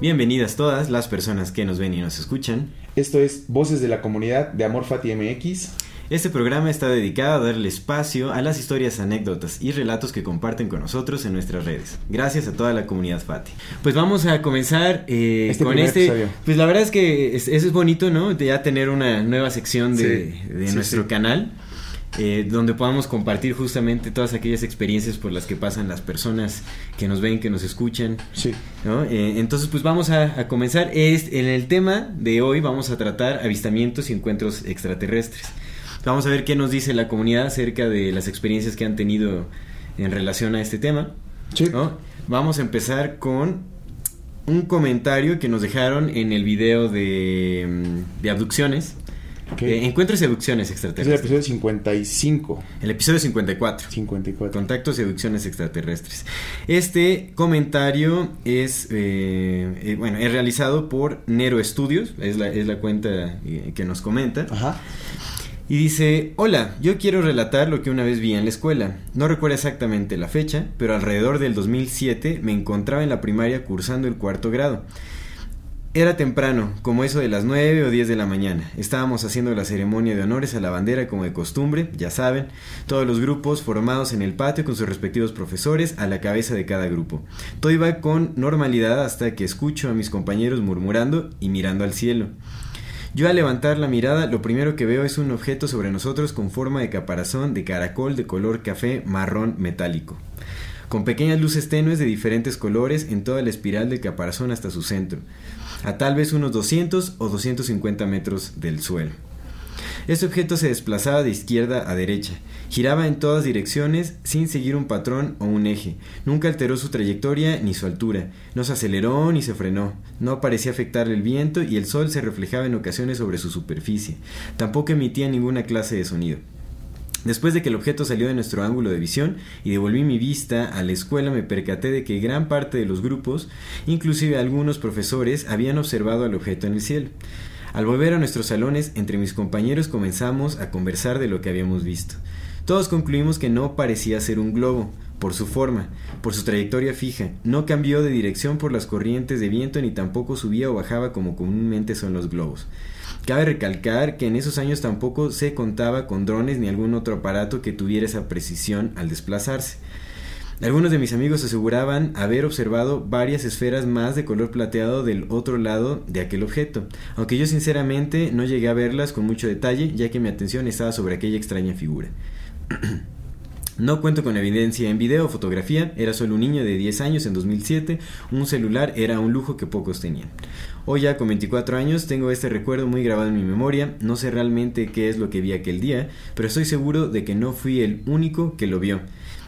Bienvenidas todas las personas que nos ven y nos escuchan. Esto es Voces de la Comunidad de Amor Fati MX. Este programa está dedicado a darle espacio a las historias, anécdotas y relatos que comparten con nosotros en nuestras redes. Gracias a toda la comunidad Fati. Pues vamos a comenzar eh, Este con este. episodio. Pues la verdad es que es- eso es bonito, ¿no? De ya tener una nueva sección de, Sí, de sí, nuestro sí. canal. Eh, donde podamos compartir justamente todas aquellas experiencias por las que pasan las personas que nos ven, que nos escuchan, Sí. ¿no? Eh, entonces, pues vamos a, a comenzar. Es, en el tema de hoy vamos a tratar avistamientos y encuentros extraterrestres. Vamos a ver qué nos dice la comunidad acerca de las experiencias que han tenido en relación a este tema. Sí. ¿no? Vamos a empezar con un comentario que nos dejaron en el video de, mm, de abducciones. Ok. Eh, encuentros y abducciones es el extraterrestres. episodio 55. el episodio 54. 54. Contactos y abducciones extraterrestres. Este comentario es, eh, eh, bueno, es realizado por Nero Studios, es la, es la cuenta que nos comenta. Ajá. Y dice, hola, yo quiero relatar lo que una vez vi en la escuela. No recuerdo exactamente la fecha, pero alrededor del 2007 me encontraba en la primaria cursando el cuarto grado. Era temprano, como eso de las 9 o 10 de la mañana. Estábamos haciendo la ceremonia de honores a la bandera como de costumbre, ya saben, todos los grupos formados en el patio con sus respectivos profesores a la cabeza de cada grupo. Todo iba con normalidad hasta que escucho a mis compañeros murmurando y mirando al cielo. Yo al levantar la mirada lo primero que veo es un objeto sobre nosotros con forma de caparazón de caracol de color café marrón metálico, con pequeñas luces tenues de diferentes colores en toda la espiral del caparazón hasta su centro, a tal vez unos 200 o 250 metros del suelo. Este objeto se desplazaba de izquierda a derecha, giraba en todas direcciones sin seguir un patrón o un eje, nunca alteró su trayectoria ni su altura, no se aceleró ni se frenó, no parecía afectarle el viento y el sol se reflejaba en ocasiones sobre su superficie, tampoco emitía ninguna clase de sonido. Después de que el objeto salió de nuestro ángulo de visión y devolví mi vista a la escuela me percaté de que gran parte de los grupos, inclusive algunos profesores, habían observado al objeto en el cielo. Al volver a nuestros salones, entre mis compañeros comenzamos a conversar de lo que habíamos visto. Todos concluimos que no parecía ser un globo, por su forma, por su trayectoria fija, no cambió de dirección por las corrientes de viento ni tampoco subía o bajaba como comúnmente son los globos. Cabe recalcar que en esos años tampoco se contaba con drones ni algún otro aparato que tuviera esa precisión al desplazarse. Algunos de mis amigos aseguraban haber observado varias esferas más de color plateado del otro lado de aquel objeto, aunque yo sinceramente no llegué a verlas con mucho detalle ya que mi atención estaba sobre aquella extraña figura. No cuento con evidencia en video o fotografía, era solo un niño de 10 años en 2007, un celular era un lujo que pocos tenían. Hoy ya con 24 años tengo este recuerdo muy grabado en mi memoria, no sé realmente qué es lo que vi aquel día, pero estoy seguro de que no fui el único que lo vio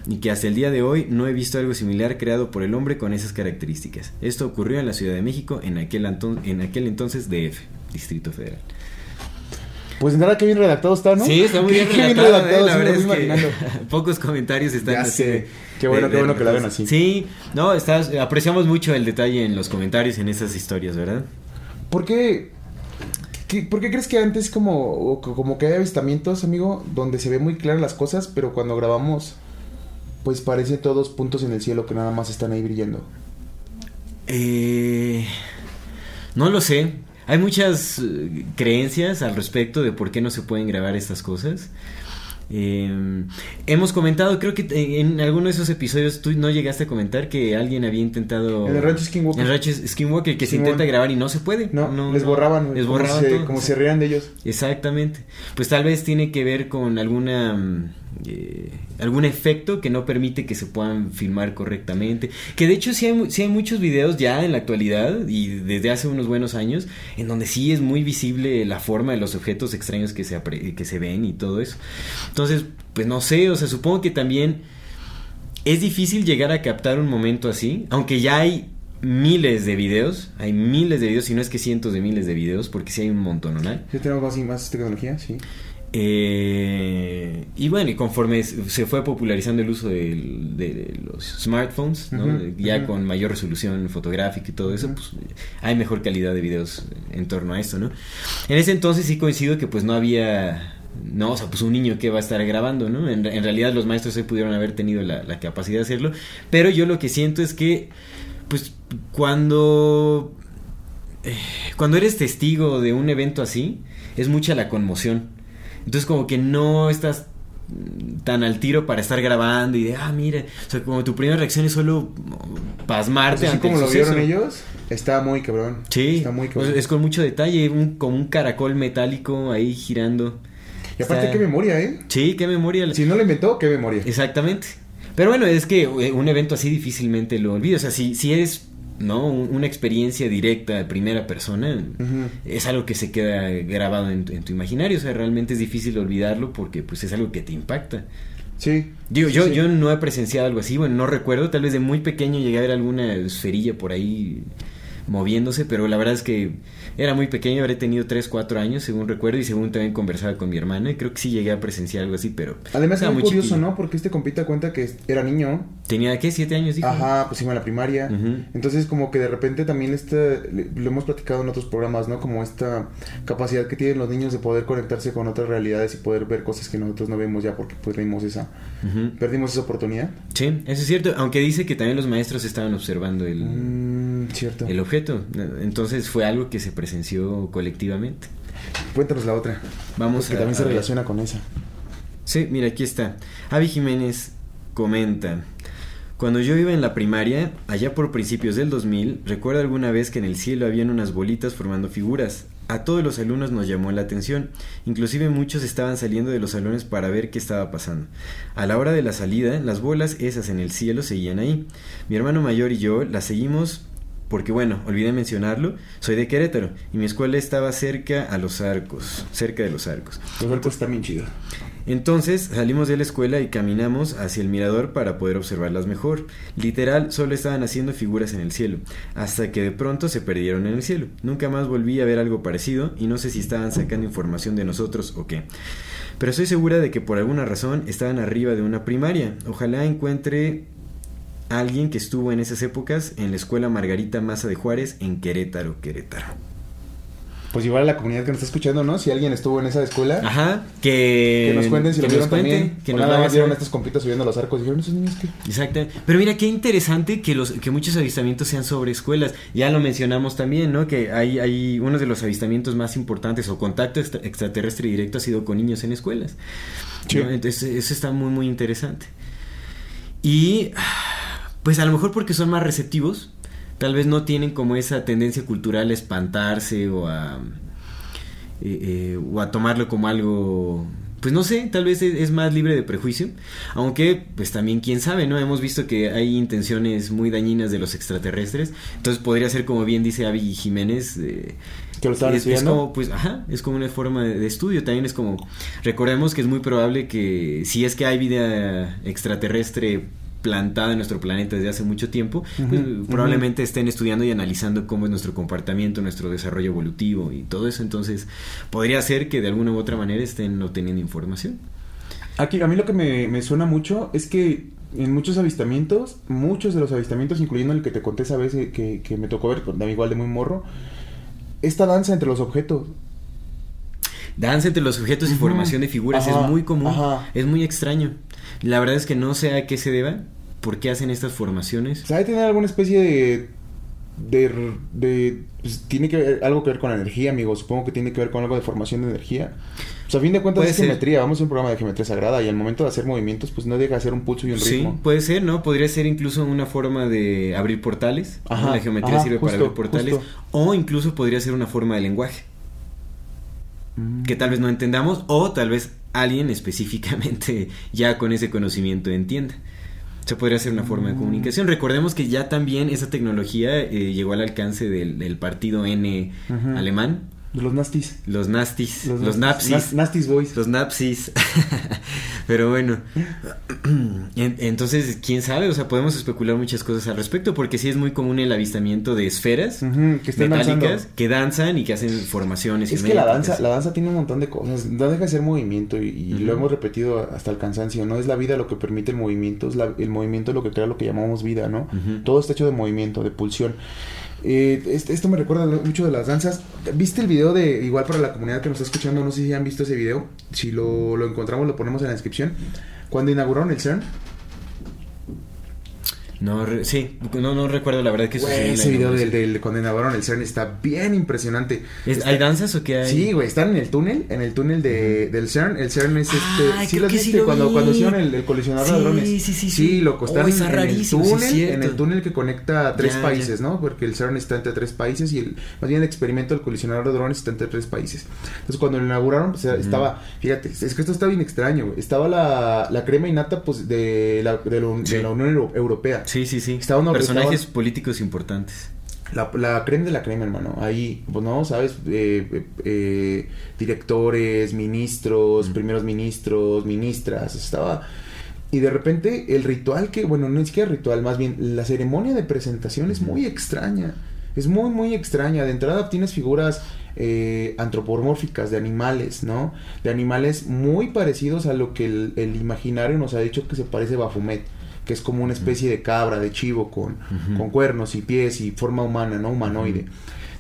y que hasta el día de hoy no he visto algo similar creado por el hombre con esas características. Esto ocurrió en la Ciudad de México en aquel, en aquel entonces DF, Distrito Federal. Pues nada, qué bien redactado está, ¿no? Sí, está muy bien relatado, ¿eh? la verdad es que pocos comentarios están Ya así de- Qué bueno, de- qué bueno de- que la ven así. Sí, no, estás, apreciamos mucho el detalle en los comentarios en esas historias, ¿verdad? ¿Por qué, qué- ¿Por qué crees que antes como, como que hay avistamientos, amigo, donde se ve muy claras las cosas, pero cuando grabamos, pues parece todos puntos en el cielo que nada más están ahí brillando? Eh, no lo sé. Hay muchas eh, creencias al respecto de por qué no se pueden grabar estas cosas. Eh, hemos comentado, creo que en alguno de esos episodios tú no llegaste a comentar que alguien había intentado. En el rancho Skinwalker. En el rancho Skinwalker, que se intenta grabar y no se puede. No, les borraban, Les como borraban se- todo. como se rían de ellos. Exactamente. Pues tal vez tiene que ver con alguna mm, eh, algún efecto que no permite que se puedan filmar correctamente. Que de hecho sí hay, sí hay muchos videos ya en la actualidad y desde hace unos buenos años en donde sí es muy visible la forma de los objetos extraños que se, que se ven y todo eso. Entonces, pues no sé, o sea, supongo que también es difícil llegar a captar un momento así, aunque ya hay miles de videos, hay miles de videos, si no es que cientos de miles de videos, porque sí hay un montón, ¿no? Sí, tenemos más, más tecnología, sí. Eh, y bueno, y conforme se fue popularizando el uso de, los smartphones, ya con mayor resolución fotográfica y todo eso, pues hay mejor calidad de videos en torno a esto, ¿no? En ese entonces sí coincido que pues no había no, o sea, pues un niño que va a estar grabando, ¿no? En, realidad los maestros se pudieron haber tenido la, la, capacidad de hacerlo, pero yo lo que siento es que, pues, cuando, eh, cuando eres testigo de un evento así, es mucha la conmoción. Entonces como que no estás tan al tiro para estar grabando y de, ah, mire, o sea, como tu primera reacción es solo pasmarte. Así como lo vieron ellos, está muy cabrón. Sí, está muy cabrón. es con mucho detalle, un, como un caracol metálico ahí girando. Y aparte, qué memoria, ¿eh? Sí, qué memoria. Si no lo inventó, qué memoria. Exactamente. Pero bueno, es que eh, un evento así difícilmente lo olvidas. O sea, si, si eres ¿no? Una experiencia directa de primera persona es algo que se queda grabado en, tu imaginario, o sea, realmente es difícil olvidarlo porque pues es algo que te impacta. Sí. Digo, yo, yo no he presenciado algo así, bueno, no recuerdo, tal vez de muy pequeño llegué a ver alguna esferilla por ahí moviéndose, pero la verdad es que era muy pequeño, habré tenido 3, 4 años, según recuerdo, y según también conversaba con mi hermana, y creo que sí llegué a presenciar algo así, pero... Además era muy curioso, ¿no? Porque este compita cuenta que era niño. ¿Tenía qué? ¿7 años? Dijo? Ajá, pues iba a la primaria. Entonces como que de repente también este, lo hemos platicado en otros programas, ¿no? Como esta capacidad que tienen los niños de poder conectarse con otras realidades y poder ver cosas que nosotros no vemos ya porque perdimos esa, perdimos esa oportunidad. Sí, eso es cierto, aunque dice que también los maestros estaban observando el, mm, cierto. el objeto. Entonces fue algo que se presenció colectivamente. Cuéntanos la otra. Vamos que también se relaciona con esa. Sí, mira, aquí está. Avi Jiménez comenta. Cuando yo iba en la primaria, allá por principios del 2000, recuerdo alguna vez que en el cielo habían unas bolitas formando figuras. A todos los alumnos nos llamó la atención, inclusive muchos estaban saliendo de los salones para ver qué estaba pasando. A la hora de la salida, las bolas esas en el cielo seguían ahí. Mi hermano mayor y yo las seguimos porque bueno, olvidé mencionarlo, soy de Querétaro y mi escuela estaba cerca a los arcos, cerca de los arcos. Los arcos están bien chidos. Entonces salimos de la escuela y caminamos hacia el mirador para poder observarlas mejor. Literal, solo estaban haciendo figuras en el cielo, hasta que de pronto se perdieron en el cielo. Nunca más volví a ver algo parecido y no sé si estaban sacando información de nosotros o qué. Pero estoy segura de que por alguna razón estaban arriba de una primaria. Ojalá encuentre alguien que estuvo en esas épocas en la escuela Margarita Maza de Juárez en Querétaro, Querétaro. Pues igual a la comunidad que nos está escuchando, ¿no? Si alguien estuvo en esa escuela. Ajá, que... Que nos cuenten si lo vieron también. Que nos nada vieron a estos compitas subiendo los arcos y dijeron, ¿esos niños qué? Exacto. Pero mira, qué interesante que los que muchos avistamientos sean sobre escuelas. Ya lo mencionamos también, ¿no? Que hay, hay uno de los avistamientos más importantes o contacto extraterrestre directo ha sido con niños en escuelas. Sí. Entonces, eso está muy, muy interesante. Y pues a lo mejor porque son más receptivos, tal vez no tienen como esa tendencia cultural a espantarse o a, eh, eh, o a tomarlo como algo pues no sé, tal vez es, más libre de prejuicio, aunque pues también quién sabe, ¿no? Hemos visto que hay intenciones muy dañinas de los extraterrestres, entonces podría ser como bien dice Avi Jiménez, eh, que lo es, es, como pues ajá, es como una forma de, estudio, también es como recordemos que es muy probable que si es que hay vida extraterrestre plantada en nuestro planeta desde hace mucho tiempo, pues, probablemente estén estudiando y analizando cómo es nuestro comportamiento, nuestro desarrollo evolutivo y todo eso. Entonces, podría ser que de alguna u otra manera estén obteniendo información. Aquí, a mí lo que me, suena mucho es que en muchos avistamientos, muchos de los avistamientos, incluyendo el que te conté esa vez que, que me tocó ver, con igual de muy morro, esta danza entre los objetos. Danza entre los objetos y formación de figuras es muy común, es muy extraño. La verdad es que no sé a qué se deba, por qué hacen estas formaciones. ¿Sabe tener alguna especie de de, de pues, tiene que ver, algo que ver con la energía, amigo. Supongo que tiene que ver con algo de formación de energía. Pues a fin de cuentas es geometría. Vamos a un programa de geometría sagrada y al momento de hacer movimientos, pues no deja de hacer un pulso y un ritmo. Sí, puede ser, ¿no? Podría ser incluso una forma de abrir portales. Ajá, la geometría sirve para abrir portales. O incluso podría ser una forma de lenguaje. Que tal vez no entendamos o tal vez alguien específicamente ya con ese conocimiento entienda. Se podría hacer una forma de comunicación. Recordemos que ya también esa tecnología eh, llegó al alcance del, del partido N alemán, Los nastis. los nastis, los, Los napsis, Nas- nastis boys. los napsis. Pero bueno, en- entonces, quién sabe, o sea, podemos especular muchas cosas al respecto, porque sí es muy común el avistamiento de esferas que metálicas danzando. que danzan y que hacen formaciones. Es que la danza, la danza tiene un montón de cosas, no deja de ser movimiento y, y lo hemos repetido hasta el cansancio, no es la vida lo que permite el movimiento, es la- el movimiento lo que crea lo que llamamos vida, ¿no? Todo está hecho de movimiento, de pulsión. Eh, este- esto me recuerda mucho de las danzas. ¿Viste el video de, igual para la comunidad que nos está escuchando, no sé si han visto ese video, si lo, lo encontramos lo ponemos en la descripción, cuando inauguraron el CERN? No, re- sí, no, no recuerdo la verdad que Güey, sucedió en ese video del, del cuando inauguraron el CERN está bien impresionante. ¿Es- Está- ¿Hay danzas o qué hay? Sí, güey, están en el túnel, en el túnel de, del CERN. El CERN es este. Sí, lo sí viste lo cuando, vi. cuando hicieron el, el colisionador Sí, de hadrones. sí, sí, sí. Sí, loco, están Oh, está en el rarísimo, sí es túnel, en el túnel que conecta a tres Ya, países, ya. ¿no? Porque el CERN está entre tres países y el, más bien el experimento del colisionador de hadrones está entre tres países. Entonces, cuando lo inauguraron, pues, estaba, fíjate, es que esto está bien extraño, güey. Estaba la, la crema innata, pues, de la, de la, Sí. de la Unión Euro- Europea. Sí, sí, sí. Estaba uno- Personajes estaba- políticos importantes. La, la crema de la crema, hermano. Ahí, pues no, ¿sabes? Eh, eh, eh, directores, ministros, primeros ministros, ministras. Estaba. Y de repente el ritual que, bueno, no es que ritual, más bien la ceremonia de presentación es muy extraña. Es muy, muy extraña. De entrada tienes figuras eh, antropomórficas de animales, ¿no? De animales muy parecidos a lo que el, el imaginario nos ha dicho que se parece a Bafumet, que es como una especie de cabra, de chivo con, con cuernos y pies y forma humana, ¿no? Humanoide.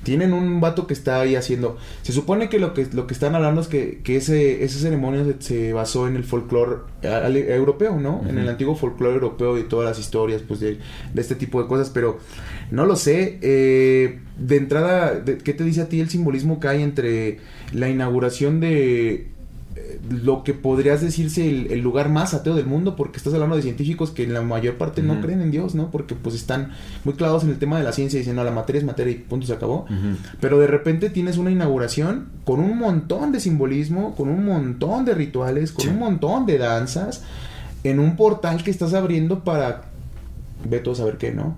Tienen un vato que está ahí haciendo. Se supone que lo que, lo que están hablando es que, que ese, esa ceremonia se, se basó en el folclore europeo, ¿no? En el antiguo folclore europeo y todas las historias, pues, de, de este tipo de cosas. Pero no lo sé. eh, de entrada, de- ¿qué te dice a ti el simbolismo que hay entre la inauguración de lo que podrías decirse el, el lugar más ateo del mundo, porque estás hablando de científicos que en la mayor parte no creen en Dios, ¿no? Porque pues están muy clavados en el tema de la ciencia y dicen, no, la materia es materia y punto se acabó. Pero de repente tienes una inauguración con un montón de simbolismo, con un montón de rituales, con Sí. un montón de danzas, en un portal que estás abriendo para... Ve todo a saber qué, ¿no?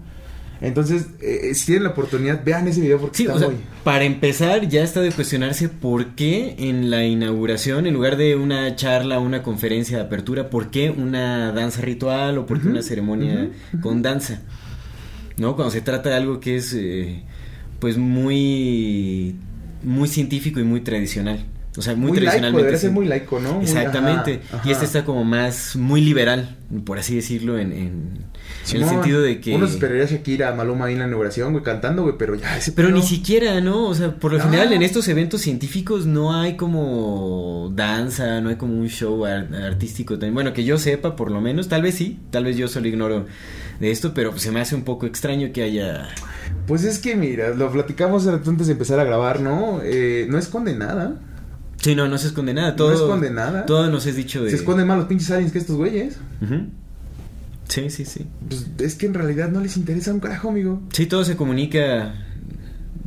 Entonces, eh, si tienen la oportunidad, vean ese video porque Sí, está o sea, muy... para empezar ya está de cuestionarse por qué en la inauguración, en lugar de una charla, una conferencia de apertura, por qué una danza ritual o por qué una ceremonia con danza. ¿No? Cuando se trata de algo que es eh, pues muy muy científico y muy tradicional. O sea, muy, Muy laico, tradicionalmente. debería ser muy laico, ¿no? Exactamente. ajá, ajá. Y este está como más muy liberal, por así decirlo, en, en, en el sentido de que Uno esperaría a Shakira, Maluma ahí en la inauguración, güey, cantando, güey, pero ya ese Pero pedo- ni siquiera, ¿no? O sea, por lo No. general en estos eventos científicos no hay como danza, no hay como un show ar- artístico también. Bueno, que yo sepa, por lo menos, tal vez sí, tal vez yo solo ignoro de esto, pero se me hace un poco extraño que haya... Pues es que, mira, lo platicamos antes de empezar a grabar, ¿no? Eh, no esconde nada. Sí, no, no se esconde nada. Todo, No esconde nada. Todo nos es dicho de... Se esconden más los pinches aliens que estos güeyes. Sí, sí, sí. Pues es que en realidad no les interesa un carajo, amigo. Sí, todo se comunica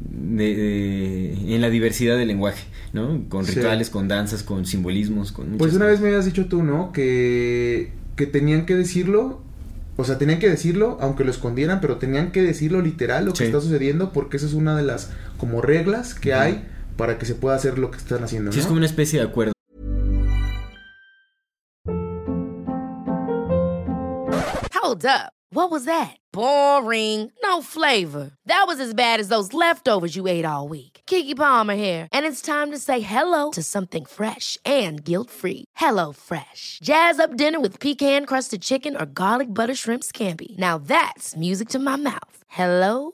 de- de- en la diversidad del lenguaje, ¿no? Con Sí. rituales, con danzas, con simbolismos, con... Pues una cosas. vez me habías dicho tú, ¿no? Que, que tenían que decirlo. O sea, tenían que decirlo, aunque lo escondieran, pero tenían que decirlo literal lo que está sucediendo, porque esa es una de las como reglas que hay para que se pueda hacer lo que están haciendo, ¿no? Sí, es como una especie de acuerdo. Hold up. What was that? Boring. No flavor. That was as bad as those leftovers you ate all week. Kiki Palmer here, and it's time to say hello to something fresh and guilt-free. Hello Fresh. Jazz up dinner with pecan-crusted chicken or garlic butter shrimp scampi. Now that's music to my mouth. Hello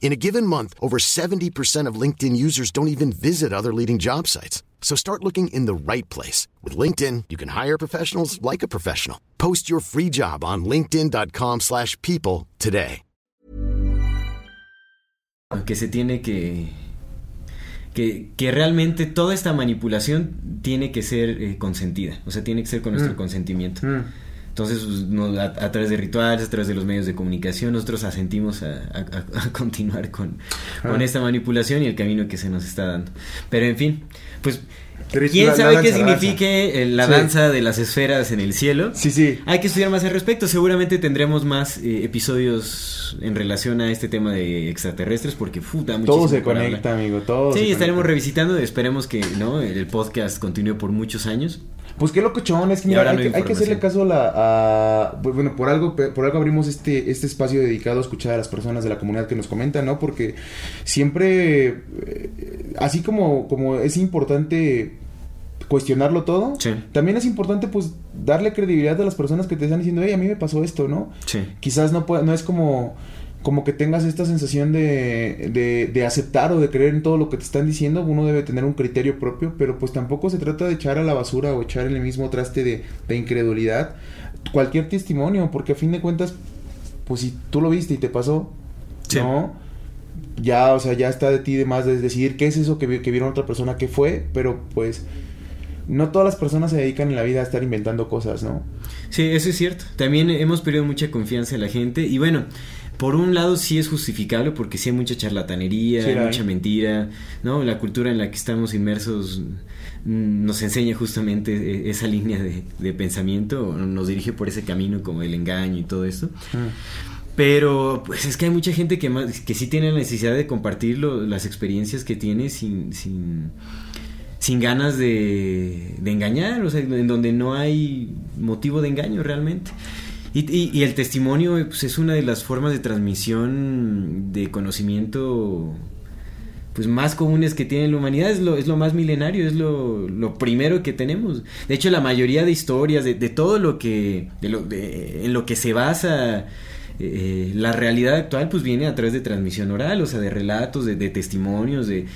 In a given month, over 70% of LinkedIn users don't even visit other leading job sites. So start looking in the right place. With LinkedIn, you can hire professionals like a professional. Post your free job on linkedin.com/people slash people today. que se tiene que, que que realmente toda esta manipulación tiene que ser eh, consentida, o sea, tiene que ser con nuestro Mm. consentimiento. Mm. Entonces, pues, no- a, a través de rituales, a través de los medios de comunicación, nosotros asentimos a, a- a- a continuar con, con Ah. esta manipulación y el camino que se nos está dando. Pero en fin, pues, ¿quién la- la sabe qué danza, la danza. Sí. de las esferas en el cielo? Sí, sí. Hay que estudiar más al respecto. Seguramente tendremos más eh, episodios en relación a este tema de extraterrestres porque fu, da Todo se conecta, hablar. amigo. Todo se Sí, estaremos conecta. revisitando. Esperemos que no el podcast continúe por muchos años. Pues qué locochón, es que mira, hay, no que, hay que hacerle caso a la... a- bueno, por algo, por algo abrimos este, este espacio dedicado a escuchar a las personas de la comunidad que nos comentan, ¿no? Porque siempre, eh, así como, como es importante cuestionarlo todo, Sí. también es importante pues darle credibilidad a las personas que te están diciendo, hey, a mí me pasó esto, ¿no? Sí. quizás no no es como como que tengas esta sensación de, de, de aceptar o de creer en todo lo que te están diciendo, uno debe tener un criterio propio, pero pues tampoco se trata de echar a la basura o echar en el mismo traste de, de incredulidad cualquier testimonio, porque a fin de cuentas, pues si tú lo viste y te pasó, Sí. ¿no? Ya, o sea, ya está de ti de más de decidir qué es eso que, que vieron otra persona que fue, pero pues no todas las personas se dedican en la vida a estar inventando cosas, ¿no? Sí, eso es cierto. También hemos perdido mucha confianza en la gente. Y bueno, por un lado sí es justificable porque sí hay mucha charlatanería, Sí, la hay. mucha mentira, ¿no? La cultura en la que estamos inmersos nos enseña justamente eh, esa línea de, de pensamiento, nos dirige por ese camino como el engaño y todo esto. Pero pues es que hay mucha gente que más, que sí tiene la necesidad de compartir las experiencias que tiene sin, sin, sin ganas de, de engañar, o sea, en donde no hay motivo de engaño realmente. Y, y- y el testimonio pues, es una de las formas de transmisión de conocimiento pues más comunes que tiene la humanidad, es lo, es lo más milenario, es lo, lo primero que tenemos. De hecho, la mayoría de historias, de, de todo lo que, de lo, de- en lo que se basa eh, la realidad actual, pues viene a través de transmisión oral, o sea, de relatos, de, de testimonios, de...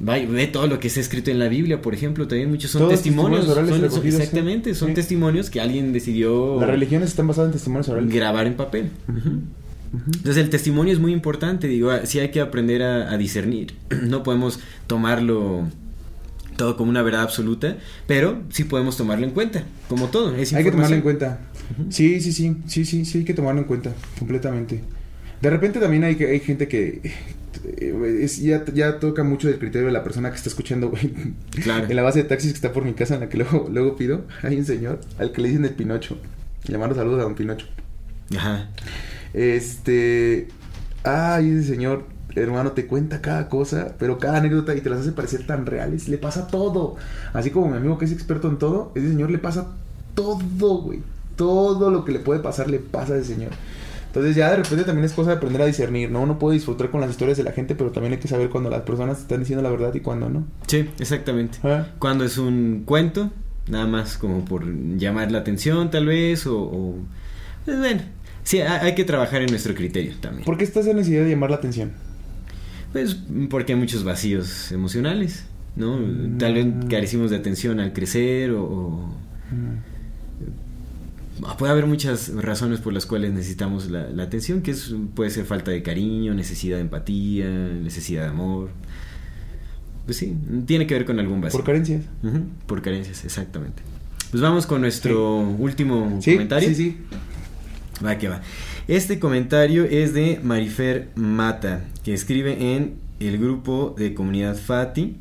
Ve todo lo que está escrito en la Biblia, por ejemplo, también muchos son Todos testimonios. son- exactamente, son Sí. testimonios que alguien decidió Las religiones están basadas en testimonios orales. grabar en papel. Entonces el testimonio es muy importante, digo, ah, sí hay que aprender a, a discernir, no podemos tomarlo todo como una verdad absoluta, pero sí podemos tomarlo en cuenta, como todo, es Hay que tomarlo en cuenta. Sí, sí, sí, sí, sí, sí, hay que tomarlo en cuenta, completamente. De repente también hay, que- hay gente que eh, es- ya, ya toca mucho del criterio de la persona que está escuchando, güey. Claro. En la base de taxis que está por mi casa, en la que luego, luego pido, hay un señor al que le dicen el Pinocho. Mando saludos a don Pinocho. Ajá. Este. Ay, ese señor, hermano, te cuenta cada cosa, pero cada anécdota y te las hace parecer tan reales. Le pasa todo. Así como mi amigo que es experto en todo, ese señor le pasa todo, güey. Todo lo que le puede pasar le pasa a ese señor. Entonces ya de repente también es cosa de aprender a discernir, ¿no? Uno puede disfrutar con las historias de la gente, pero también hay que saber cuando las personas están diciendo la verdad y cuando no. Sí, exactamente. Ah. Cuando es un cuento, nada más como por llamar la atención tal vez, o... o- pues bueno, sí, ha- hay que trabajar en nuestro criterio también. ¿Por qué está esa necesidad de llamar la atención? Pues porque hay muchos vacíos emocionales, ¿no? Tal vez Mm. carecimos de atención al crecer o, o- Ah, Puede haber muchas razones por las cuales necesitamos la, la atención, que es, puede ser falta de cariño, necesidad de empatía, necesidad de amor. Pues sí, tiene que ver con algún vacío. Por carencias. Por carencias, exactamente. Pues vamos con nuestro último Sí, comentario. sí, sí. Va que va. Este comentario es de Marifer Mata, que escribe en el grupo de comunidad Fati.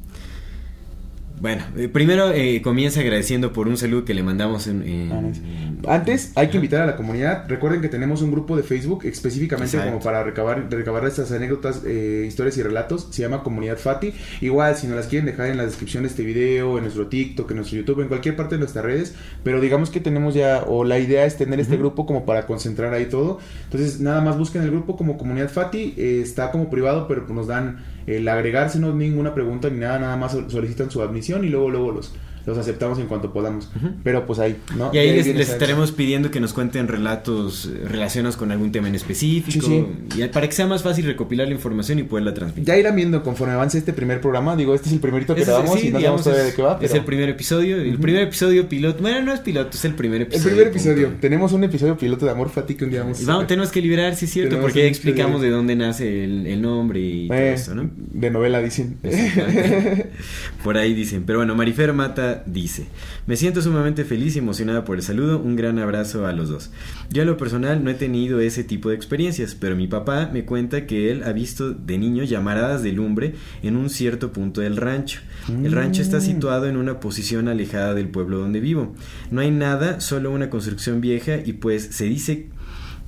Bueno, eh, primero eh, comienza agradeciendo por un saludo que le mandamos en... en- Ah. Antes hay que invitar a la comunidad. Recuerden que tenemos un grupo de Facebook específicamente Exacto. como para recabar, recabar estas anécdotas, eh, historias y relatos. Se llama Comunidad Fati. Igual, si nos las quieren dejar en la descripción de este video, en nuestro TikTok, en nuestro YouTube, en cualquier parte de nuestras redes. Pero digamos que tenemos ya, o la idea es tener este grupo como para concentrar ahí todo. Entonces, nada más busquen el grupo como Comunidad Fati. eh, está como privado, pero nos dan el agregarse, no ninguna pregunta ni nada. Nada más sol- solicitan su admisión y luego, luego los los aceptamos en cuanto podamos. Pero pues ahí, ¿no? Y ahí les, estaremos pidiendo que nos cuenten relatos eh, relacionados con algún tema en específico. Sí, Y para que sea más fácil recopilar la información y poderla transmitir. Ya irán viendo conforme avance este primer programa. Digo, este es el primerito que grabamos sí, y no sabemos todavía es- de qué va. Es pero- el primer episodio. El primer episodio piloto. Bueno, no es piloto, es el primer El episodio. primer episodio. punto. Tenemos un episodio piloto de Amor Fati que un día vamos a Y vamos, tenemos que liberar, sí es cierto, Tenemos porque ya explicamos de dónde nace el, el nombre y todo Eh, eso, ¿no? De novela, dicen. Por ahí dicen. Pero bueno, Marifer Mata dice: Me siento sumamente feliz y emocionada por el saludo. Un gran abrazo a los dos. Yo, a lo personal, no he tenido ese tipo de experiencias, pero mi papá me cuenta que él ha visto de niño llamaradas de lumbre en un cierto punto del rancho. El rancho está situado en una posición alejada del pueblo donde vivo. No hay nada, solo una construcción vieja y pues se dice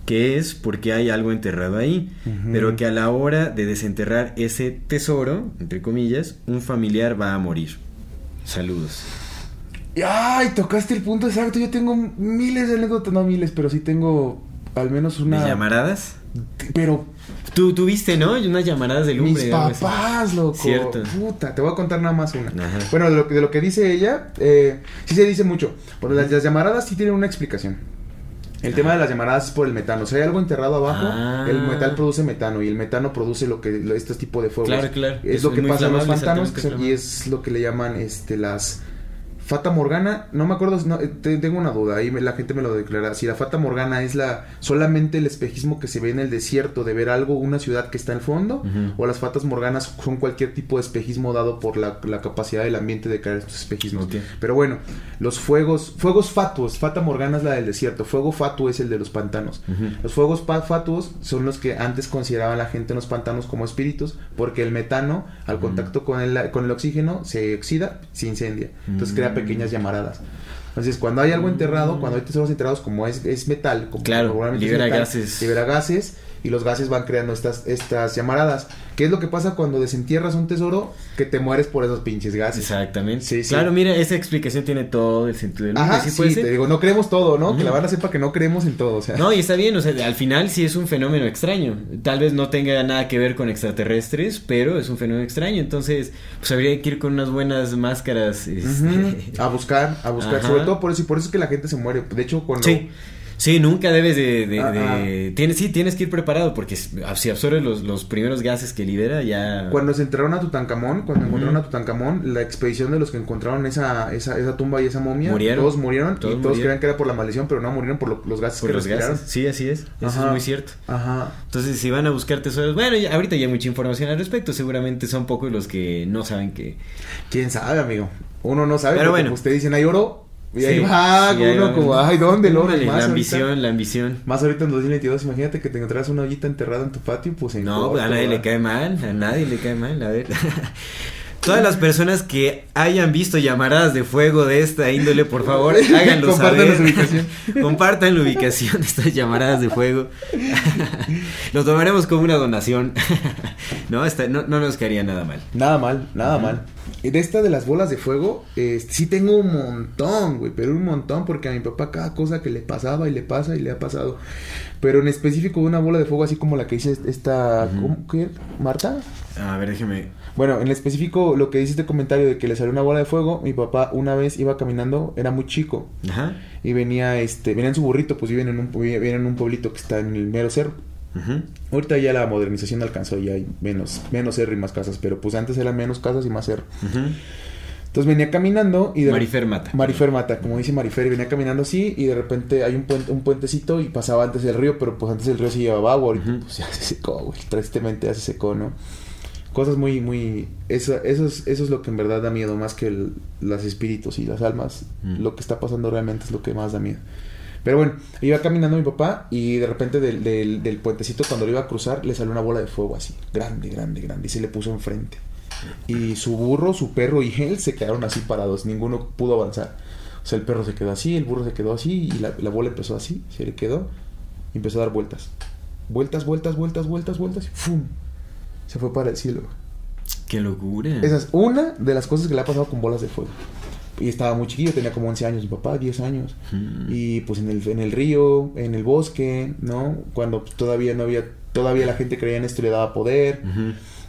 que es porque hay algo enterrado ahí, pero que a la hora de desenterrar ese tesoro, entre comillas, un familiar va a morir. Saludos. Y, Ay, tocaste el punto exacto. Yo tengo miles de anécdotas, no miles, pero sí tengo al menos una. ¿De llamaradas? Pero Tú tuviste, ¿no? Unas llamaradas de lumbre. mis papás, loco. Cierto. Puta, te voy a contar nada más una. Ajá. Bueno, de lo, que- de lo que dice ella, eh, sí se dice mucho. Pero las, las llamaradas sí tienen una explicación. El tema de las llamaradas es por el metano. O sea, hay algo enterrado abajo, Ah. el metal produce metano y el metano produce lo que lo- este tipo de fuegos. Claro, claro. Es, Es lo que pasa en los pantanos y es lo que le llaman este las Fata Morgana, no me acuerdo, no, eh, te- tengo una duda, ahí la gente me lo declara. Si la Fata Morgana es la solamente el espejismo que se ve en el desierto de ver algo, una ciudad que está al fondo, o las Fatas Morganas son cualquier tipo de espejismo dado por la, la capacidad del ambiente de crear estos espejismos. Pero bueno, los fuegos, fuegos fatuos, Fata Morgana es la del desierto, fuego fatuo es el de los pantanos. Los fuegos fatuos son los que antes consideraban la gente en los pantanos como espíritus, porque el metano, al contacto con el, con el oxígeno, se oxida, se incendia. Entonces crea Mm. Pequeñas llamaradas. Entonces, cuando hay algo enterrado, cuando hay tesoros enterrados, como es, es metal, como Claro, regularmente es libera metal, gases. Libera gases y los gases van creando estas, estas llamaradas. ¿Qué es lo que pasa cuando desentierras un tesoro? Que te mueres por esos pinches gases. Exactamente. Sí, sí. Claro, mira, esa explicación tiene todo el sentido del mundo. Ajá, ¿sí sí, puede ser? te digo, no creemos todo, ¿no? Que la banda sepa que no creemos en todo, o sea. No, y está bien, o sea, al final sí es un fenómeno extraño. Tal vez no tenga nada que ver con extraterrestres, pero es un fenómeno extraño. Entonces, pues habría que ir con unas buenas máscaras. este, Ujú, A buscar, a buscar. Ajá. Sobre todo por eso, y por eso es que la gente se muere. De hecho, cuando. Sí. Sí, nunca debes de... de- Ah, de- tienes, sí, tienes que ir preparado porque si absorbes los, los primeros gases que libera ya... Cuando se enterraron a Tutankamón, cuando encontraron a Tutankamón, la expedición de los que encontraron esa, esa, esa tumba y esa momia, Murieron. todos murieron Todos y todos murieron. creían que era por la maldición, pero no murieron por lo- los gases por que los respiraron. gases. Sí, así es. Eso Ajá. es muy cierto. Ajá. Entonces, si van a buscar tesoros, bueno, ya- ahorita ya hay mucha información al respecto, seguramente son pocos los que no saben que... ¿Quién sabe, amigo? Uno no sabe, Pero pero bueno. ustedes dicen hay oro y ahí Sí, va sí, uno como, ay, ¿dónde más la ahorita- ambición, la ambición. Más ahorita en 2022, imagínate que te encontraras una ollita enterrada en tu patio, pues en No, corto, pues a nadie le cae mal, a nadie le cae mal, a ver. Todas las personas que hayan visto llamaradas de fuego de esta índole, por favor, háganlo saber. su ubicación. Compartan la ubicación de estas llamaradas de fuego. Lo tomaremos como una donación. no, esta- no, no nos caería nada mal. Nada mal, nada mal. De esta de las bolas de fuego, este, sí tengo un montón, güey, pero un montón, porque a mi papá cada cosa que le pasaba y le pasa y le ha pasado. Pero en específico una bola de fuego así como la que dice esta, ¿cómo que? ¿Marta? A ver, déjeme. Bueno, en específico lo que dice este comentario de que le salió una bola de fuego, mi papá una vez iba caminando, era muy chico, Ajá. y venía, este, venía en su burrito, pues viven en un, viven en un pueblito que está en el mero cerro. Ahorita ya la modernización alcanzó, ya hay menos, menos cerro y más casas, pero pues antes eran menos casas y más cerro. Ujú. Entonces venía caminando y de Marifer mata. Marifer mata, como dice Marifer, y venía caminando así y de repente hay un puente, un puentecito y pasaba antes el río, pero pues antes el río se llevaba agua, ahorita pues ya se secó, güey, tristemente ya se secó, ¿no? Cosas muy, muy, eso, eso es, eso es lo que en verdad da miedo, más que los espíritus y las almas, lo que está pasando realmente es lo que más da miedo. Pero bueno, iba caminando mi papá y de repente del, del, del puentecito cuando lo iba a cruzar le salió una bola de fuego así, grande, grande, grande, y se le puso enfrente. Y su burro, su perro y él se quedaron así parados, ninguno pudo avanzar. O sea, el perro se quedó así, el burro se quedó así y la, la bola empezó así, se le quedó y empezó a dar vueltas. Vueltas, vueltas, vueltas, vueltas, vueltas y ¡fum! Se fue para el cielo. Qué locura. Esa es una de las cosas que le ha pasado con bolas de fuego. Y estaba muy chiquillo, tenía como 11 años, mi papá, 10 años. Mm. Y pues en el, en el río, en el bosque, ¿no? Cuando todavía no había, todavía la gente creía en esto y le daba poder.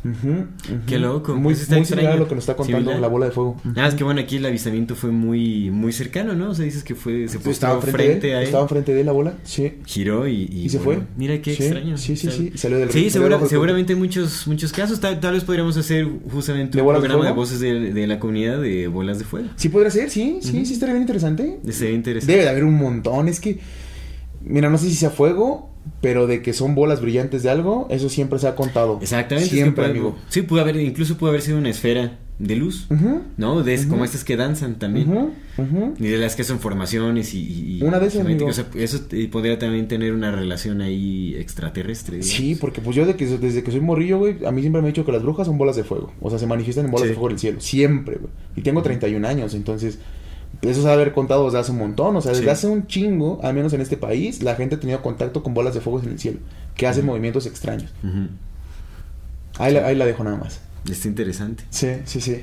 Ujú. Qué loco, Muy, pues muy similar a lo que nos está contando Similar. la bola de fuego. Ah, es que bueno, aquí el avistamiento fue muy muy cercano, ¿no? O sea, dices que fue se puso Estaba frente, enfrente de él, a él, estaba enfrente de él la bola, sí. giró y, y, Y se bueno, fue. Mira qué Sí, extraño. sí, sí, O sea, sí, salió del- Sí, segura- del seguramente muchos muchos casos. Tal, tal vez podríamos hacer justamente ¿De un de programa de, voces de, de la comunidad de bolas de fuego. Sí podría ser, sí, sí, sí estaría bien interesante. Sería interesante. Debe de haber un montón, es que mira, no sé si sea fuego, pero de que son bolas brillantes de algo, eso siempre se ha contado. Exactamente. es que Siempre, puede- amigo. Sí, pudo haber, incluso pudo haber sido una esfera de luz, Ujú, ¿no? De, Como estas que danzan también. ujú. Y de las que son formaciones y... Una de esas, amigo. O sea, eso podría también tener una relación ahí extraterrestre. digamos. Sí, porque pues yo de que, desde que soy morrillo, güey, a mí siempre me han dicho que las brujas son bolas de fuego. O sea, se manifiestan en bolas Sí. de fuego en el cielo. Siempre, güey. Y tengo 31 años, entonces... Eso de haber contado desde hace un montón. O sea, desde Sí. hace un chingo, al menos en este país, la gente ha tenido contacto con bolas de fuego en el cielo. Que hacen movimientos extraños. Ahí la, ahí la dejo nada más. Está interesante. Sí, sí, sí.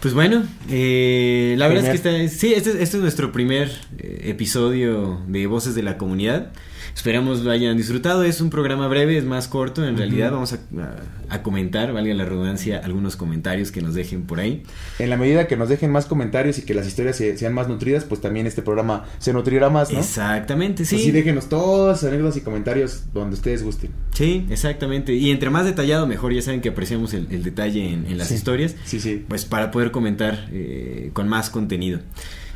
Pues bueno, eh, la verdad es que está, sí, este, este es nuestro primer eh, episodio de Voces de la Comunidad. Esperamos lo hayan disfrutado. Es un programa breve, es más corto. En realidad vamos a, a- a comentar, valga la redundancia, algunos comentarios que nos dejen por ahí. En la medida que nos dejen más comentarios y que las historias se- sean más nutridas, pues también este programa se nutrirá más, ¿no? Exactamente, sí. Así déjenos todas sus anécdotas y comentarios donde ustedes gusten. Sí, exactamente. Y entre más detallado, mejor. Ya saben que apreciamos el, el detalle en, en las Sí. historias. Sí, sí. Pues para poder comentar eh, con más contenido.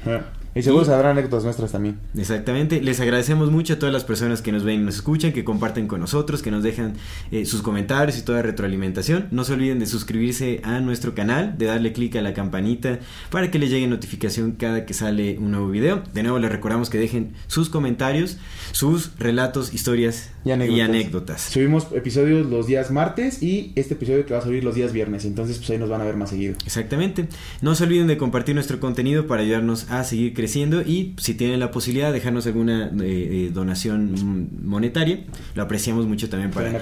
Ajá. Y seguro se habrá anécdotas nuestras también. Exactamente. Les agradecemos mucho a todas las personas que nos ven y nos escuchan, que comparten con nosotros, que nos dejan eh, sus comentarios y toda retroalimentación. No se olviden de suscribirse a nuestro canal, de darle clic a la campanita para que les llegue notificación cada que sale un nuevo video. De nuevo les recordamos que dejen sus comentarios, sus relatos, historias Y anécdotas. Y anécdotas. Subimos episodios los días martes y este episodio que va a subir los días viernes. Entonces, pues ahí nos van a ver más seguido. Exactamente. No se olviden de compartir nuestro contenido para ayudarnos a seguir creciendo y si tienen la posibilidad dejarnos alguna eh, eh, donación monetaria, lo apreciamos mucho también Para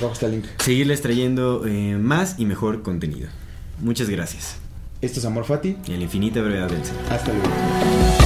seguirles trayendo eh, más y mejor contenido. Muchas gracias. Esto es Amor Fati. Y la infinita brevedad del ser. Hasta luego.